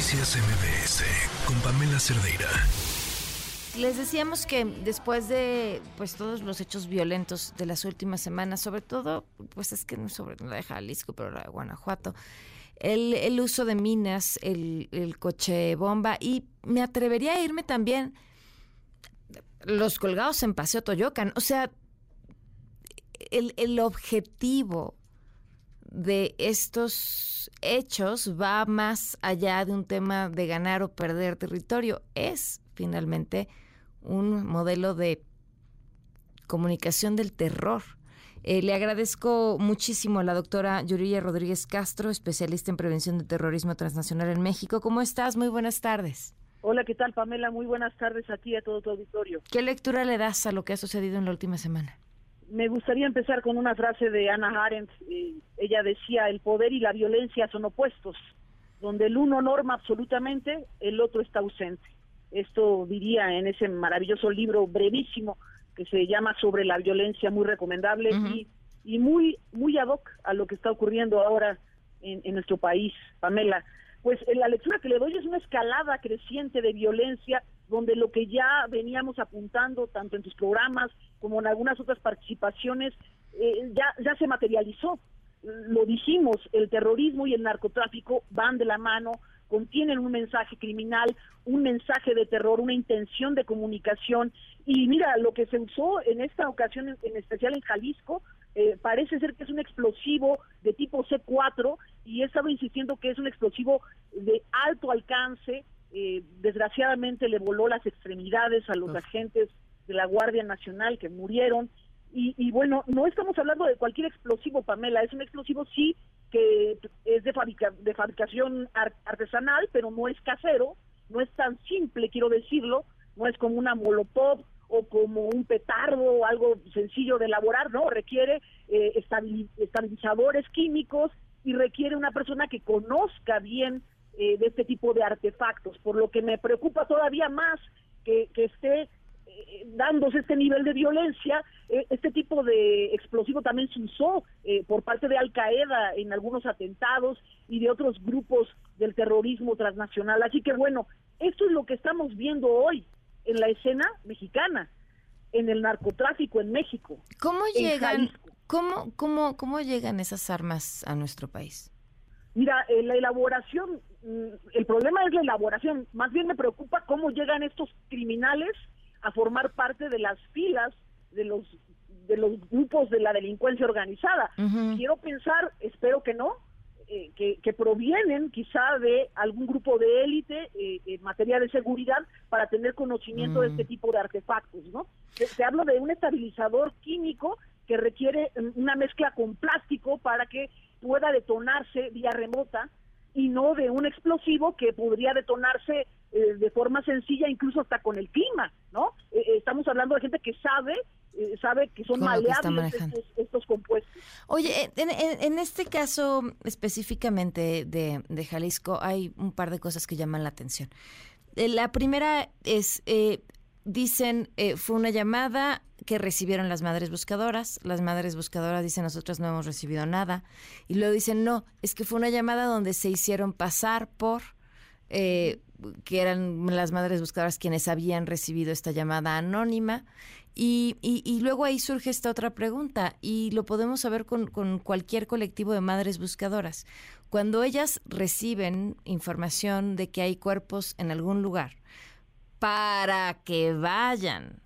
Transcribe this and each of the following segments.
Noticias MBS con Pamela Cerdeira. Les decíamos que después de pues todos los hechos violentos de las últimas semanas, sobre todo, pues es que no sobre la de Jalisco, pero la de Guanajuato, el, uso de minas, el, el coche bomba, y me atrevería a irme también los colgados en Paseo Toyocan. O sea, el, el objetivo de estos hechos va más allá de un tema de ganar o perder territorio. Es finalmente un modelo de comunicación del terror. Eh, le agradezco muchísimo a la doctora Yuriya Rodríguez Castro, especialista en prevención de terrorismo transnacional en México. ¿Cómo estás? Muy buenas tardes. Hola, ¿qué tal, Pamela? Muy buenas tardes a ti y a todo tu auditorio. ¿Qué lectura le das a lo que ha sucedido en la última semana? Me gustaría empezar con una frase de Ana Arendt. Eh, ella decía, el poder y la violencia son opuestos. Donde el uno norma absolutamente, el otro está ausente. Esto diría en ese maravilloso libro brevísimo que se llama Sobre la violencia, muy recomendable y, y, muy, muy ad hoc a lo que está ocurriendo ahora en, en nuestro país, Pamela. Pues eh, la lectura que le doy es una escalada creciente de violencia donde lo que ya veníamos apuntando tanto en tus programas como en algunas otras participaciones eh, ya, ya se materializó. Lo dijimos, el terrorismo y el narcotráfico van de la mano, contienen un mensaje criminal, un mensaje de terror, una intención de comunicación. Y mira, lo que se usó en esta ocasión, en especial en Jalisco, eh, parece ser que es un explosivo de tipo C4 y he estado insistiendo que es un explosivo de alto alcance, eh, desgraciadamente le voló las extremidades a los agentes de la Guardia Nacional que murieron. Y, bueno, no estamos hablando de cualquier explosivo, Pamela, es un explosivo sí que es de, de fabricación artesanal, pero no es casero, no es tan simple, quiero decirlo, no es como una molotov o como un petardo, algo sencillo de elaborar, no, requiere eh, estabilizadores químicos y requiere una persona que conozca bien eh, de este tipo de artefactos, por lo que me preocupa todavía más que, esté eh, dándose este nivel de violencia. Eh, este tipo de explosivo también se usó por parte de Al Qaeda en algunos atentados y de otros grupos del terrorismo transnacional. Así que bueno, esto es lo que estamos viendo hoy en la escena mexicana, en el narcotráfico en México. ¿Cómo llegan, cómo, cómo, cómo llegan esas armas a nuestro país? Mira, eh, la elaboración, el problema es la elaboración. Más bien me preocupa cómo llegan estos criminales a formar parte de las filas de los de los grupos de la delincuencia organizada. Quiero pensar, espero que no, eh, que, provienen quizá de algún grupo de élite eh, en materia de seguridad para tener conocimiento de este mm. tipo de artefactos, ¿no? Se hablo de un estabilizador químico que requiere mm, una mezcla con plástico para que pueda detonarse vía remota y no de un explosivo que podría detonarse eh, de forma sencilla incluso hasta con el clima, ¿no? Eh, eh, estamos hablando de gente que sabe sabe que son maleables estos, compuestos. Oye, en, este caso específicamente de, de, Jalisco hay un par de cosas que llaman la atención. la primera es, dicen, fue una llamada que recibieron las madres buscadoras. Las madres buscadoras dicen, nosotros no hemos recibido nada. Y luego dicen, no, es que fue una llamada donde se hicieron pasar por... Eh, que eran las madres buscadoras quienes habían recibido esta llamada anónima. Y, y, luego ahí surge esta otra pregunta, y lo podemos saber con, con, cualquier colectivo de madres buscadoras. Cuando ellas reciben información de que hay cuerpos en algún lugar, para que vayan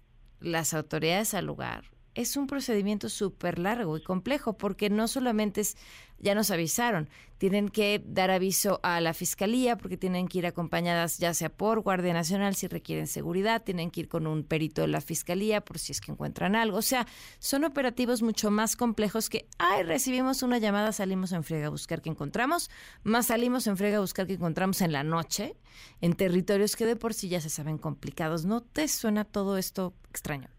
las autoridades al lugar, es un procedimiento súper largo y complejo porque no solamente es, ya nos avisaron, tienen que dar aviso a la fiscalía porque tienen que ir acompañadas ya sea por Guardia Nacional si requieren seguridad, tienen que ir con un perito de la fiscalía por si es que encuentran algo. O sea, son operativos mucho más complejos que, ay, recibimos una llamada, salimos en frega a buscar que encontramos, más salimos en frega a buscar que encontramos en la noche en territorios que de por sí ya se saben complicados. ¿No te suena todo esto extraño?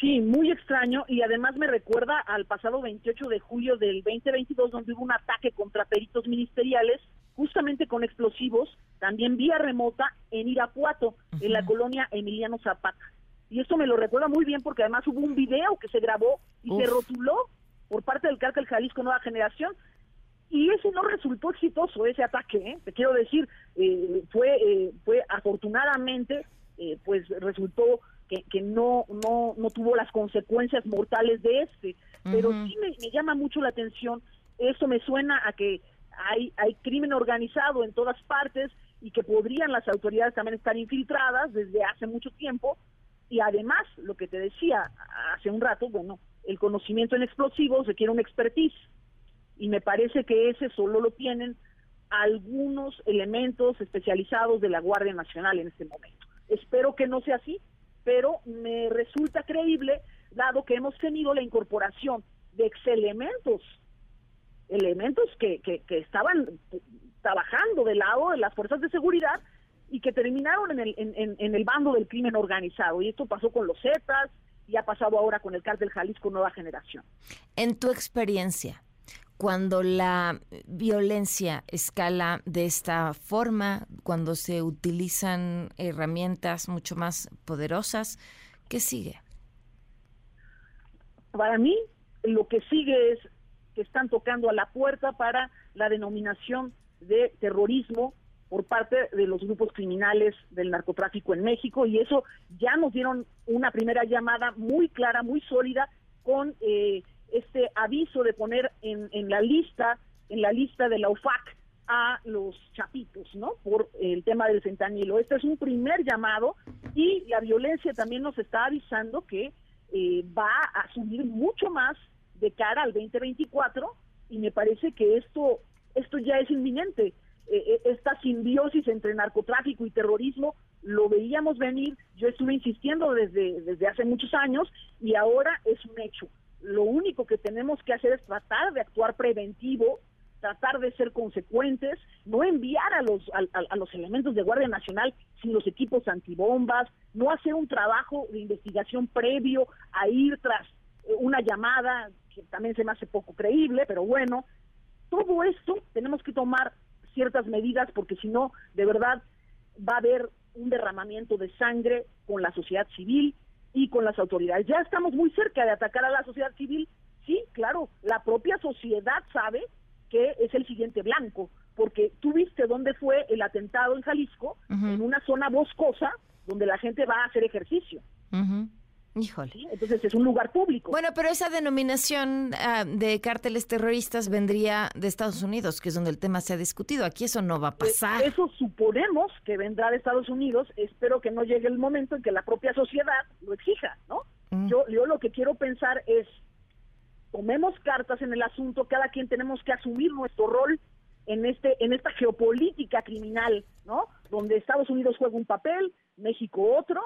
Sí, muy extraño y además me recuerda al pasado 28 de julio del 2022 donde hubo un ataque contra peritos ministeriales justamente con explosivos, también vía remota en Irapuato, en la colonia Emiliano Zapata. Y esto me lo recuerda muy bien porque además hubo un video que se grabó y se rotuló por parte del cártel Jalisco Nueva Generación y ese no resultó exitoso, ese ataque, ¿eh? te quiero decir, eh, fue, eh, fue afortunadamente, pues resultó que, que no, no, no tuvo las consecuencias mortales de este, pero sí me, me, llama mucho la atención, eso me suena a que hay, hay crimen organizado en todas partes y que podrían las autoridades también estar infiltradas desde hace mucho tiempo, y además, lo que te decía hace un rato, bueno, el conocimiento en explosivos requiere un expertise. Y me parece que ese solo lo tienen algunos elementos especializados de la Guardia Nacional en este momento. Espero que no sea así, pero me resulta creíble dado que hemos tenido la incorporación de ex elementos, elementos que, que, estaban trabajando del lado de las fuerzas de seguridad y que terminaron en el, en, el bando del crimen organizado. Y esto pasó con los Zetas y ha pasado ahora con el cártel Jalisco Nueva Generación. En tu experiencia, cuando la violencia escala de esta forma, cuando se utilizan herramientas mucho más poderosas, ¿qué sigue? Para mí, lo que sigue es que están tocando a la puerta para la denominación de terrorismo por parte de los grupos criminales del narcotráfico en México y eso ya nos dieron una primera llamada muy clara, muy sólida con eh, este aviso de poner en, en la lista, en la lista de la UFAC a los chapitos, ¿no? Por el tema del fentanilo. Este es un primer llamado y la violencia también nos está avisando que eh, va a subir mucho más de cara al 2024 y me parece que esto esto ya es inminente. Eh, eh, esta simbiosis entre narcotráfico y terrorismo lo veíamos venir, yo estuve insistiendo desde, desde hace muchos años y ahora es un hecho lo único que tenemos que hacer es tratar de actuar preventivo, tratar de ser consecuentes, no enviar a los, a, los elementos de Guardia Nacional sin los equipos antibombas, no hacer un trabajo de investigación previo a ir tras eh, una llamada que también se me hace poco creíble, pero bueno, todo esto tenemos que tomar ciertas medidas porque si no, de verdad va a haber un derramamiento de sangre con la sociedad civil, y con las autoridades. Ya estamos muy cerca de atacar a la sociedad civil. Sí, claro, la propia sociedad sabe que es el siguiente blanco, porque tú viste dónde fue el atentado en Jalisco, en una zona boscosa donde la gente va a hacer ejercicio. Híjole. Entonces es un lugar público. Bueno, pero esa denominación ah, de cárteles terroristas vendría de Estados Unidos, que es donde el tema se ha discutido. Aquí eso no va a pues, pasar. Eso suponemos que vendrá de Estados Unidos. Espero que no llegue el momento en que la propia sociedad lo exija, ¿no? Mm. Yo, yo lo que quiero pensar es, tomemos cartas en el asunto, cada quien tenemos que asumir nuestro rol en este en esta geopolítica criminal, ¿no? Donde Estados Unidos juega un papel, México otro,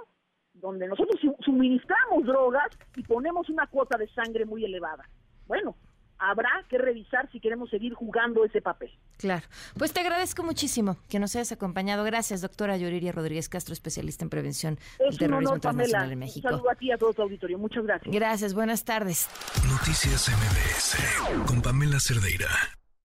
donde nosotros suministramos drogas y ponemos una cuota de sangre muy elevada. Bueno, habrá que revisar si queremos seguir jugando ese papel. Claro. Pues te agradezco muchísimo que nos hayas acompañado. Gracias, doctora Yuriria Rodríguez Castro, especialista en prevención del terrorismo internacional en México. Un saludo a ti a todo tu auditorio. Muchas gracias. Gracias, buenas tardes. Noticias MBS con Pamela Cerdeira.